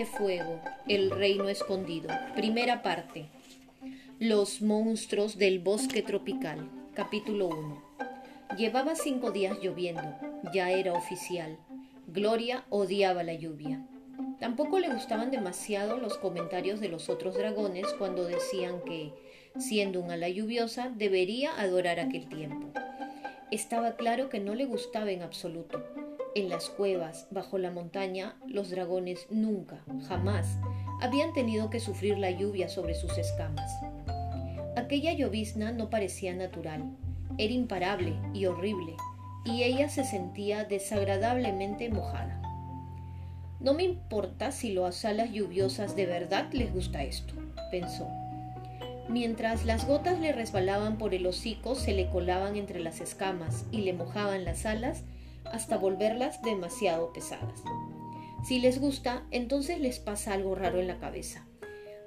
este fuego, el reino escondido. Primera parte. Los monstruos del bosque tropical. Capítulo 1. Llevaba cinco días lloviendo. Ya era oficial. Gloria odiaba la lluvia. Tampoco le gustaban demasiado los comentarios de los otros dragones cuando decían que, siendo un ala lluviosa, debería adorar aquel tiempo. Estaba claro que no le gustaba en absoluto. En las cuevas, bajo la montaña, los dragones nunca, jamás, habían tenido que sufrir la lluvia sobre sus escamas. Aquella llovizna no parecía natural, era imparable y horrible, y ella se sentía desagradablemente mojada. No me importa si las alas lluviosas de verdad les gusta esto, pensó. Mientras las gotas le resbalaban por el hocico, se le colaban entre las escamas y le mojaban las alas hasta volverlas demasiado pesadas. Si les gusta, entonces les pasa algo raro en la cabeza.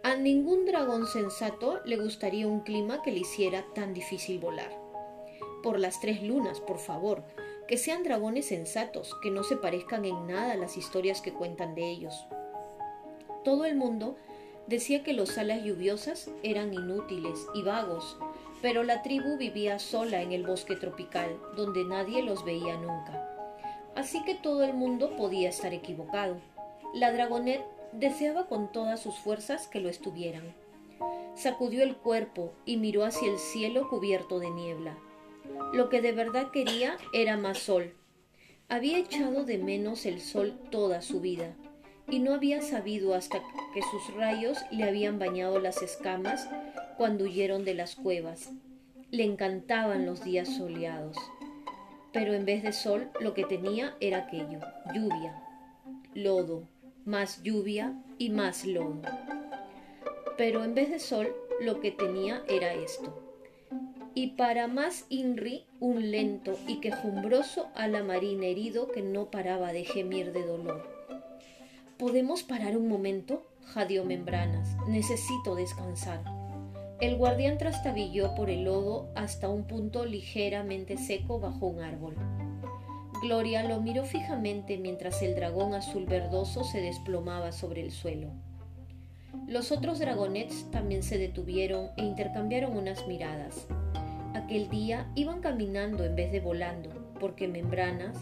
A ningún dragón sensato le gustaría un clima que le hiciera tan difícil volar. Por las tres lunas, por favor, que sean dragones sensatos, que no se parezcan en nada a las historias que cuentan de ellos. Todo el mundo decía que los alas lluviosas eran inútiles y vagos, pero la tribu vivía sola en el bosque tropical, donde nadie los veía nunca. Así que todo el mundo podía estar equivocado. La dragonet deseaba con todas sus fuerzas que lo estuvieran. Sacudió el cuerpo y miró hacia el cielo cubierto de niebla. Lo que de verdad quería era más sol. Había echado de menos el sol toda su vida y no había sabido hasta que sus rayos le habían bañado las escamas cuando huyeron de las cuevas. Le encantaban los días soleados. Pero en vez de sol lo que tenía era aquello, lluvia, lodo, más lluvia y más lodo. Pero en vez de sol lo que tenía era esto, y para más Inri un lento y quejumbroso alamarín herido que no paraba de gemir de dolor. ¿Podemos parar un momento? jadeó Membranas. Necesito descansar. El guardián trastabilló por el lodo hasta un punto ligeramente seco bajo un árbol. Gloria lo miró fijamente mientras el dragón azul verdoso se desplomaba sobre el suelo. Los otros dragonets también se detuvieron e intercambiaron unas miradas. Aquel día iban caminando en vez de volando, porque Membranas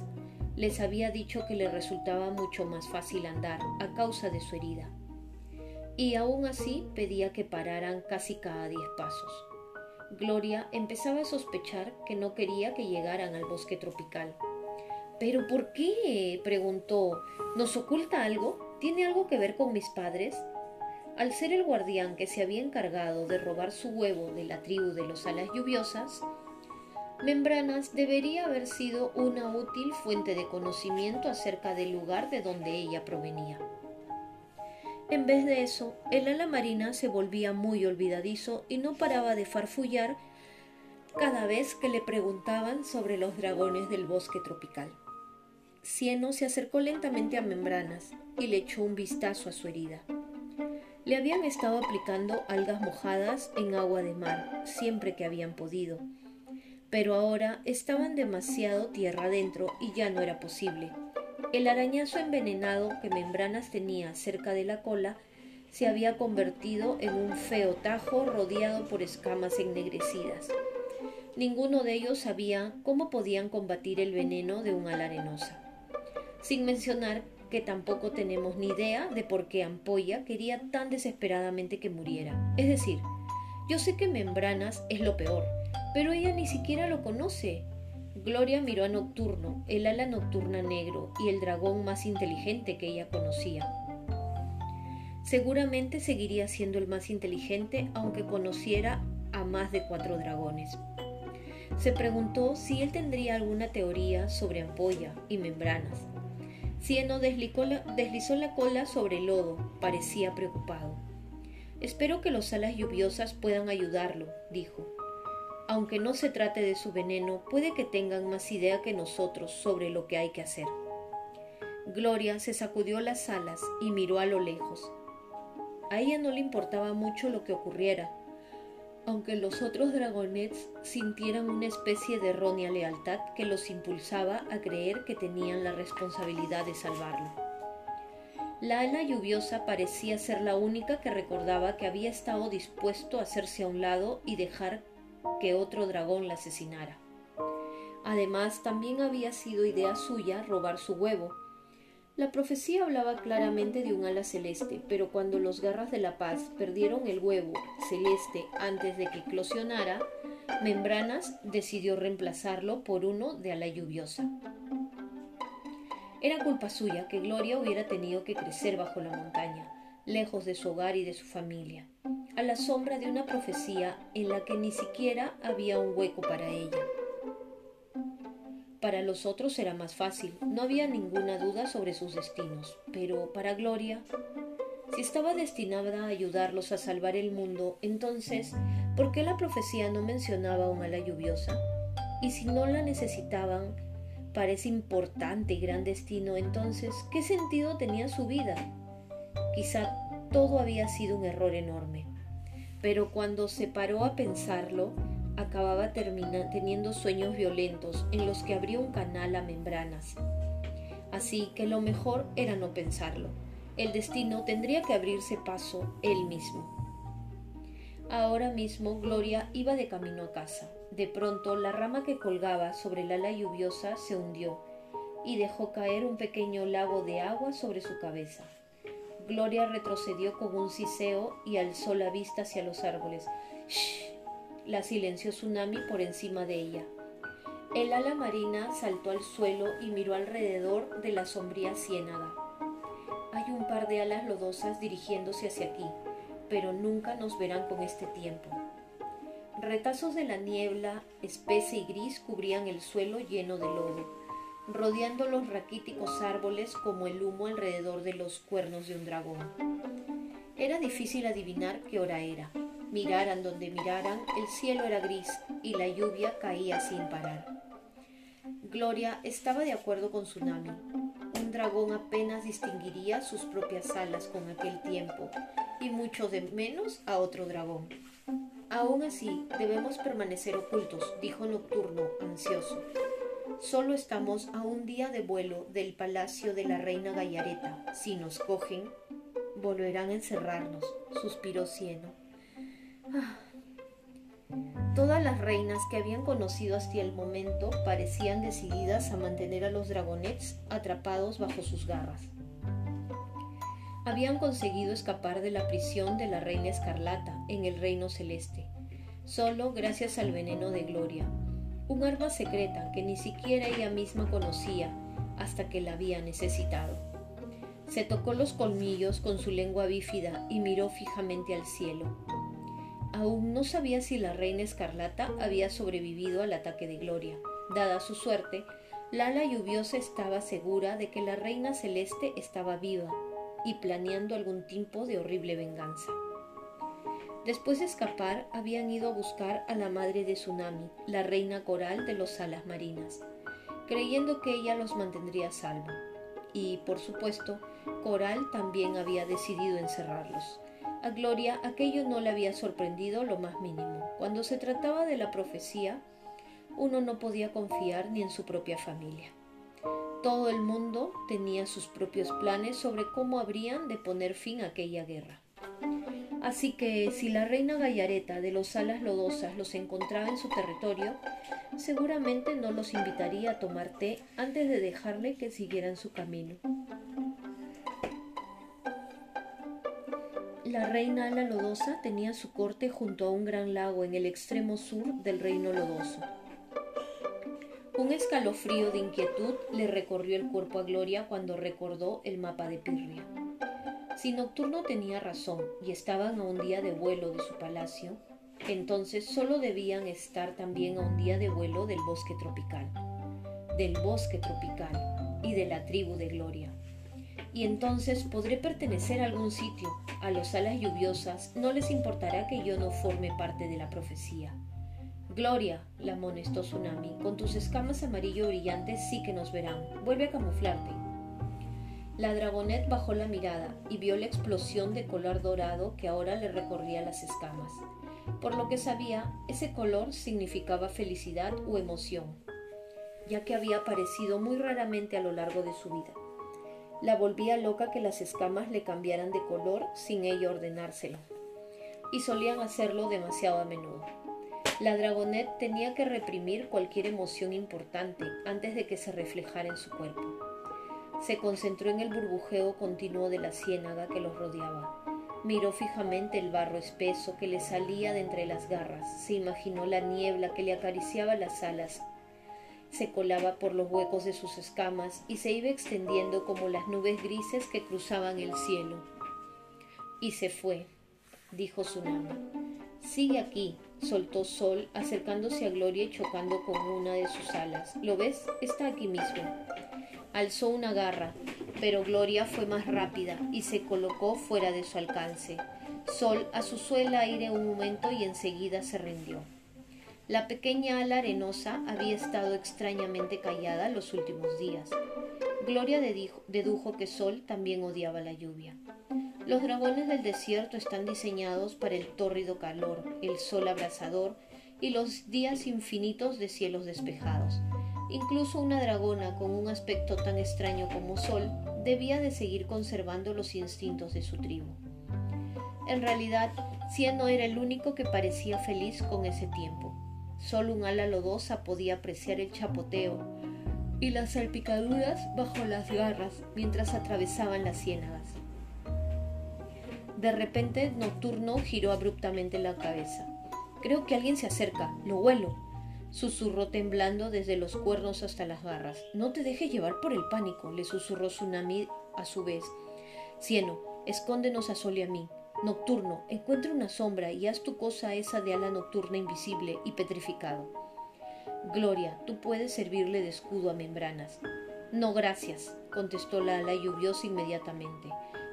les había dicho que le resultaba mucho más fácil andar a causa de su herida. Y aún así pedía que pararan casi cada diez pasos. Gloria empezaba a sospechar que no quería que llegaran al bosque tropical. ¿Pero por qué? preguntó. ¿Nos oculta algo? ¿Tiene algo que ver con mis padres? Al ser el guardián que se había encargado de robar su huevo de la tribu de los alas lluviosas, Membranas debería haber sido una útil fuente de conocimiento acerca del lugar de donde ella provenía. En vez de eso, el ala marina se volvía muy olvidadizo y no paraba de farfullar cada vez que le preguntaban sobre los dragones del bosque tropical. Cieno se acercó lentamente a Membranas y le echó un vistazo a su herida. Le habían estado aplicando algas mojadas en agua de mar siempre que habían podido, pero ahora estaban demasiado tierra adentro y ya no era posible. El arañazo envenenado que Membranas tenía cerca de la cola se había convertido en un feo tajo rodeado por escamas ennegrecidas. Ninguno de ellos sabía cómo podían combatir el veneno de un ala arenosa. Sin mencionar que tampoco tenemos ni idea de por qué Ampolla quería tan desesperadamente que muriera. Es decir, yo sé que Membranas es lo peor, pero ella ni siquiera lo conoce. Gloria miró a Nocturno, el ala nocturna negro y el dragón más inteligente que ella conocía. Seguramente seguiría siendo el más inteligente aunque conociera a más de cuatro dragones. Se preguntó si él tendría alguna teoría sobre ampolla y membranas. Cieno deslizó la, cola sobre el lodo, parecía preocupado. Espero que los alas lluviosas puedan ayudarlo, dijo. Aunque no se trate de su veneno, puede que tengan más idea que nosotros sobre lo que hay que hacer. Gloria se sacudió las alas y miró a lo lejos. A ella no le importaba mucho lo que ocurriera, aunque los otros dragonets sintieran una especie de errónea lealtad que los impulsaba a creer que tenían la responsabilidad de salvarlo. La ala lluviosa parecía ser la única que recordaba que había estado dispuesto a hacerse a un lado y dejar que otro dragón la asesinara. Además, también había sido idea suya robar su huevo. La profecía hablaba claramente de un ala celeste, pero cuando los garras de la paz perdieron el huevo celeste antes de que eclosionara, Membranas decidió reemplazarlo por uno de ala lluviosa. Era culpa suya que Gloria hubiera tenido que crecer bajo la montaña, lejos de su hogar y de su familia, a la sombra de una profecía en la que ni siquiera había un hueco para ella. Para los otros era más fácil, no había ninguna duda sobre sus destinos, pero para Gloria, si estaba destinada a ayudarlos a salvar el mundo, entonces, ¿por qué la profecía no mencionaba un ala lluviosa? Y si no la necesitaban, parece importante y gran destino, entonces, ¿qué sentido tenía su vida? Quizá todo había sido un error enorme. Pero cuando se paró a pensarlo, acababa teniendo sueños violentos en los que abría un canal a membranas. Así que lo mejor era no pensarlo. El destino tendría que abrirse paso él mismo. Ahora mismo Gloria iba de camino a casa. De pronto la rama que colgaba sobre el ala lluviosa se hundió y dejó caer un pequeño lago de agua sobre su cabeza. Gloria retrocedió con un siseo y alzó la vista hacia los árboles. ¡Shh! La silenció Tsunami por encima de ella. El ala marina saltó al suelo y miró alrededor de la sombría ciénaga. Hay un par de alas lodosas dirigiéndose hacia aquí pero nunca nos verán con este tiempo. Retazos de la niebla espesa y gris cubrían el suelo lleno de lodo, rodeando los raquíticos árboles como el humo alrededor de los cuernos de un dragón. Era difícil adivinar qué hora era. Miraran donde miraran, el cielo era gris y la lluvia caía sin parar. Gloria estaba de acuerdo con Tsunami. Un dragón apenas distinguiría sus propias alas con aquel tiempo y mucho de menos a otro dragón. Aún así, debemos permanecer ocultos, dijo Nocturno, ansioso. Solo estamos a un día de vuelo del palacio de la reina Gallareta. Si nos cogen, volverán a encerrarnos, suspiró Cieno. Ah. Todas las reinas que habían conocido hasta el momento parecían decididas a mantener a los dragonets atrapados bajo sus garras habían conseguido escapar de la prisión de la reina escarlata en el reino celeste, solo gracias al veneno de Gloria, un arma secreta que ni siquiera ella misma conocía hasta que la había necesitado. Se tocó los colmillos con su lengua bífida y miró fijamente al cielo. Aún no sabía si la reina escarlata había sobrevivido al ataque de Gloria. Dada su suerte, Lala lluviosa estaba segura de que la reina celeste estaba viva y planeando algún tipo de horrible venganza. Después de escapar, habían ido a buscar a la madre de Tsunami, la reina coral de los alas marinas, creyendo que ella los mantendría a salvo. Y, por supuesto, Coral también había decidido encerrarlos. A Gloria aquello no le había sorprendido lo más mínimo. Cuando se trataba de la profecía, uno no podía confiar ni en su propia familia. Todo el mundo tenía sus propios planes sobre cómo habrían de poner fin a aquella guerra. Así que si la reina Gallareta de los alas lodosas los encontraba en su territorio, seguramente no los invitaría a tomar té antes de dejarle que siguieran su camino. La reina ala lodosa tenía su corte junto a un gran lago en el extremo sur del reino lodoso. Un escalofrío de inquietud le recorrió el cuerpo a Gloria cuando recordó el mapa de Pirria. Si Nocturno tenía razón y estaban a un día de vuelo de su palacio, entonces solo debían estar también a un día de vuelo del bosque tropical, del bosque tropical y de la tribu de Gloria. Y entonces podré pertenecer a algún sitio. A los alas lluviosas no les importará que yo no forme parte de la profecía. Gloria, la amonestó Tsunami, con tus escamas amarillo brillantes sí que nos verán. Vuelve a camuflarte. La dragonet bajó la mirada y vio la explosión de color dorado que ahora le recorría las escamas. Por lo que sabía, ese color significaba felicidad o emoción, ya que había aparecido muy raramente a lo largo de su vida. La volvía loca que las escamas le cambiaran de color sin ella ordenárselo. Y solían hacerlo demasiado a menudo. La dragonet tenía que reprimir cualquier emoción importante antes de que se reflejara en su cuerpo. Se concentró en el burbujeo continuo de la ciénaga que los rodeaba. Miró fijamente el barro espeso que le salía de entre las garras. Se imaginó la niebla que le acariciaba las alas. Se colaba por los huecos de sus escamas y se iba extendiendo como las nubes grises que cruzaban el cielo. Y se fue, dijo Tsunami. Sigue aquí, soltó Sol, acercándose a Gloria y chocando con una de sus alas. ¿Lo ves? Está aquí mismo. Alzó una garra, pero Gloria fue más rápida y se colocó fuera de su alcance. Sol asusó el aire un momento y enseguida se rindió. La pequeña ala arenosa había estado extrañamente callada los últimos días. Gloria dedujo que Sol también odiaba la lluvia. Los dragones del desierto están diseñados para el tórrido calor, el sol abrasador y los días infinitos de cielos despejados. Incluso una dragona con un aspecto tan extraño como Sol debía de seguir conservando los instintos de su tribu. En realidad, Cieno era el único que parecía feliz con ese tiempo. Solo un ala lodosa podía apreciar el chapoteo y las salpicaduras bajo las garras mientras atravesaban las ciénagas. De repente, Nocturno giró abruptamente la cabeza. Creo que alguien se acerca, lo huelo, susurró temblando desde los cuernos hasta las garras. No te dejes llevar por el pánico, le susurró Tsunami a su vez. Cieno, escóndenos a Sol y a mí. Nocturno, encuentra una sombra y haz tu cosa esa de ala nocturna invisible y petrificado. Gloria, tú puedes servirle de escudo a membranas. No, gracias, contestó la ala lluviosa inmediatamente.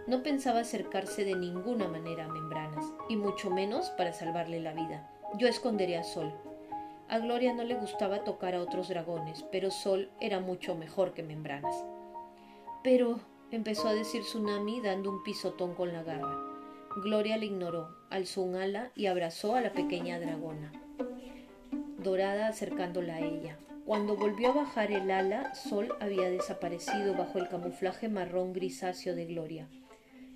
No pensaba acercarse de ninguna manera a membranas, y mucho menos para salvarle la vida. Yo esconderé a Sol. A Gloria no le gustaba tocar a otros dragones, pero Sol era mucho mejor que Membranas. Pero, empezó a decir Tsunami dando un pisotón con la garra. Gloria le ignoró, alzó un ala y abrazó a la pequeña dragona, dorada acercándola a ella. Cuando volvió a bajar el ala, Sol había desaparecido bajo el camuflaje marrón grisáceo de Gloria.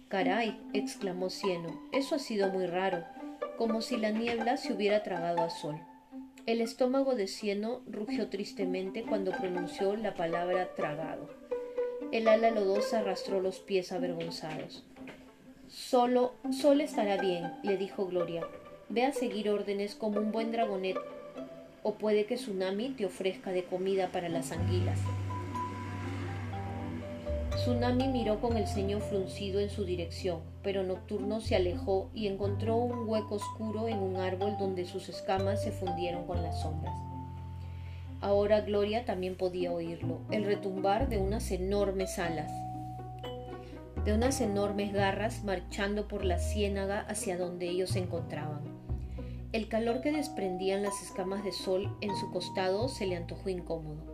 Caray, exclamó Cieno, eso ha sido muy raro, como si la niebla se hubiera tragado a Sol. El estómago de Cieno rugió tristemente cuando pronunció la palabra tragado. El ala lodosa arrastró los pies avergonzados. Solo, Sol estará bien, le dijo Gloria. Ve a seguir órdenes como un buen dragonet, o puede que Tsunami te ofrezca de comida para las anguilas. Tsunami miró con el ceño fruncido en su dirección, pero Nocturno se alejó y encontró un hueco oscuro en un árbol donde sus escamas se fundieron con las sombras. Ahora Gloria también podía oírlo, el retumbar de unas enormes alas, de unas enormes garras marchando por la ciénaga hacia donde ellos se encontraban. El calor que desprendían las escamas de sol en su costado se le antojó incómodo.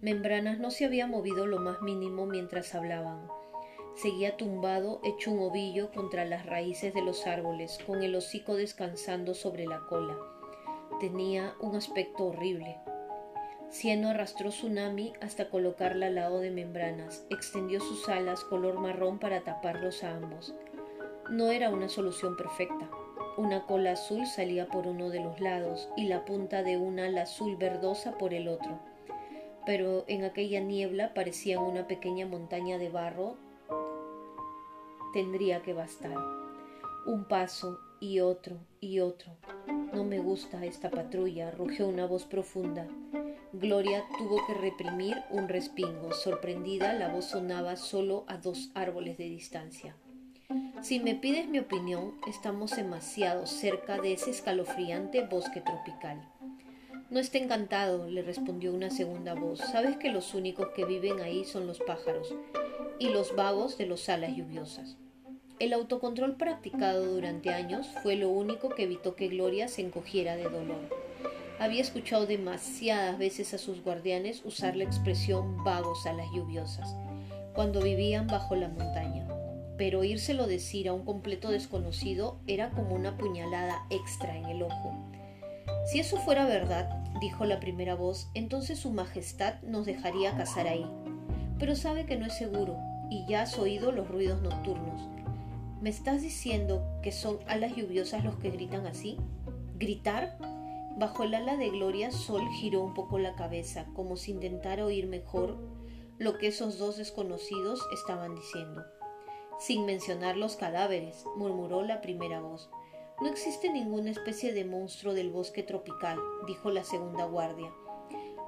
Membranas no se había movido lo más mínimo mientras hablaban. Seguía tumbado, hecho un ovillo contra las raíces de los árboles, con el hocico descansando sobre la cola. Tenía un aspecto horrible. Cieno arrastró Tsunami hasta colocarla al lado de membranas, extendió sus alas color marrón para taparlos a ambos. No era una solución perfecta. Una cola azul salía por uno de los lados y la punta de un ala azul verdosa por el otro pero en aquella niebla parecía una pequeña montaña de barro. Tendría que bastar. Un paso y otro y otro. No me gusta esta patrulla, rugió una voz profunda. Gloria tuvo que reprimir un respingo. Sorprendida, la voz sonaba solo a dos árboles de distancia. Si me pides mi opinión, estamos demasiado cerca de ese escalofriante bosque tropical. No está encantado, le respondió una segunda voz. Sabes que los únicos que viven ahí son los pájaros y los vagos de los alas lluviosas. El autocontrol practicado durante años fue lo único que evitó que Gloria se encogiera de dolor. Había escuchado demasiadas veces a sus guardianes usar la expresión vagos a las lluviosas, cuando vivían bajo la montaña. Pero oírselo decir a un completo desconocido era como una puñalada extra en el ojo. Si eso fuera verdad, dijo la primera voz, entonces Su Majestad nos dejaría cazar ahí. pero sabe que no es seguro y ya has oído los ruidos nocturnos. ¿Me estás diciendo que son alas lluviosas los que gritan así? ¿Gritar? Bajo el ala de Gloria, Sol giró un poco la cabeza, como si intentara oír mejor lo que esos dos desconocidos estaban diciendo. Sin mencionar los cadáveres, murmuró la primera voz. No existe ninguna especie de monstruo del bosque tropical, dijo la segunda guardia,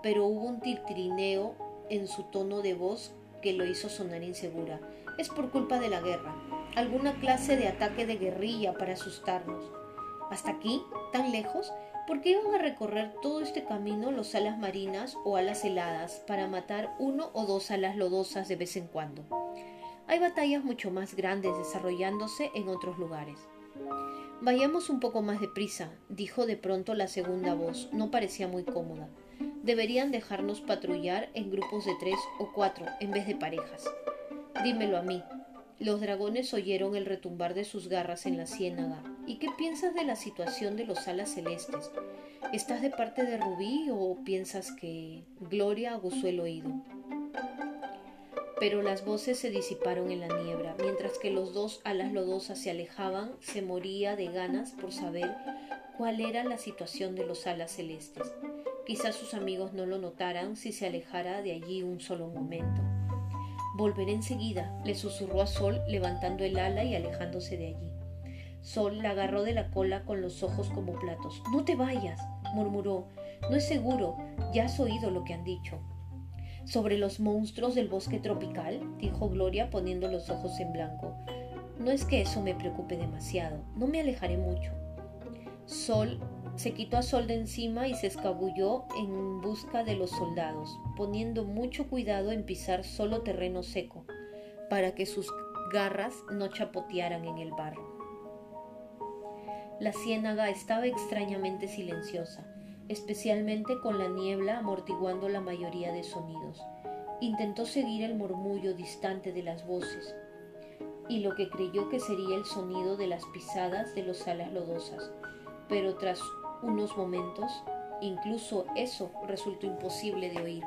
pero hubo un titrineo en su tono de voz que lo hizo sonar insegura. Es por culpa de la guerra, alguna clase de ataque de guerrilla para asustarnos. ¿Hasta aquí? ¿Tan lejos? ¿Por qué iban a recorrer todo este camino los alas marinas o alas heladas para matar uno o dos alas lodosas de vez en cuando? Hay batallas mucho más grandes desarrollándose en otros lugares. Vayamos un poco más deprisa, dijo de pronto la segunda voz. No parecía muy cómoda. Deberían dejarnos patrullar en grupos de tres o cuatro en vez de parejas. Dímelo a mí. Los dragones oyeron el retumbar de sus garras en la ciénaga. ¿Y qué piensas de la situación de los alas celestes? ¿Estás de parte de Rubí o piensas que Gloria aguzó el oído? Pero las voces se disiparon en la niebla, mientras que los dos alas lodosas se alejaban, se moría de ganas por saber cuál era la situación de los alas celestes. Quizás sus amigos no lo notaran si se alejara de allí un solo momento. Volveré enseguida, le susurró a Sol levantando el ala y alejándose de allí. Sol la agarró de la cola con los ojos como platos. No te vayas, murmuró. No es seguro, ya has oído lo que han dicho. Sobre los monstruos del bosque tropical, dijo Gloria poniendo los ojos en blanco. No es que eso me preocupe demasiado, no me alejaré mucho. Sol se quitó a Sol de encima y se escabulló en busca de los soldados, poniendo mucho cuidado en pisar solo terreno seco, para que sus garras no chapotearan en el barro. La ciénaga estaba extrañamente silenciosa, especialmente con la niebla amortiguando la mayoría de sonidos. Intentó seguir el murmullo distante de las voces y lo que creyó que sería el sonido de las pisadas de los alas lodosas, pero tras unos momentos, incluso eso resultó imposible de oír.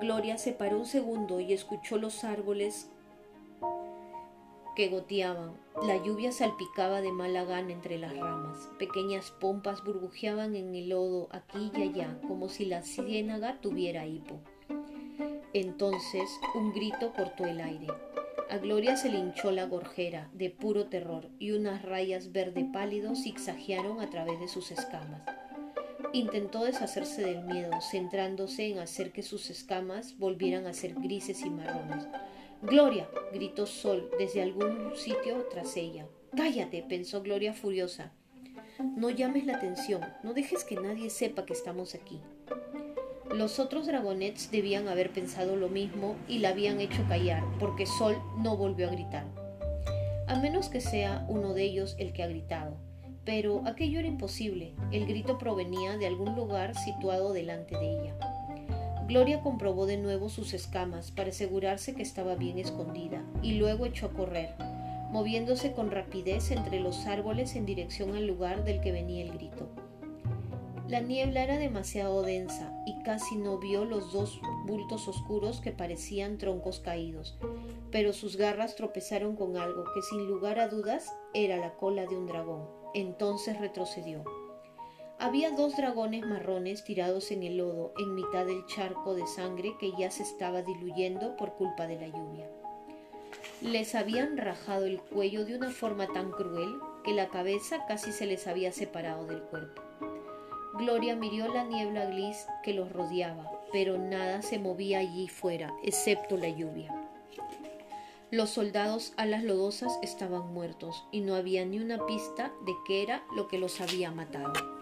Gloria se paró un segundo y escuchó los árboles que goteaban. La lluvia salpicaba de mala gana entre las ramas. Pequeñas pompas burbujeaban en el lodo aquí y allá, como si la ciénaga tuviera hipo. Entonces un grito cortó el aire. A Gloria se le hinchó la gorjera de puro terror y unas rayas verde pálido zigzaguearon a través de sus escamas. Intentó deshacerse del miedo, centrándose en hacer que sus escamas volvieran a ser grises y marrones. Gloria, gritó Sol desde algún sitio tras ella. Cállate, pensó Gloria furiosa. No llames la atención, no dejes que nadie sepa que estamos aquí. Los otros dragonets debían haber pensado lo mismo y la habían hecho callar, porque Sol no volvió a gritar. A menos que sea uno de ellos el que ha gritado. Pero aquello era imposible. El grito provenía de algún lugar situado delante de ella. Gloria comprobó de nuevo sus escamas para asegurarse que estaba bien escondida y luego echó a correr, moviéndose con rapidez entre los árboles en dirección al lugar del que venía el grito. La niebla era demasiado densa y casi no vio los dos bultos oscuros que parecían troncos caídos, pero sus garras tropezaron con algo que sin lugar a dudas era la cola de un dragón. Entonces retrocedió. Había dos dragones marrones tirados en el lodo en mitad del charco de sangre que ya se estaba diluyendo por culpa de la lluvia. Les habían rajado el cuello de una forma tan cruel que la cabeza casi se les había separado del cuerpo. Gloria miró la niebla gris que los rodeaba, pero nada se movía allí fuera, excepto la lluvia. Los soldados a las lodosas estaban muertos y no había ni una pista de qué era lo que los había matado.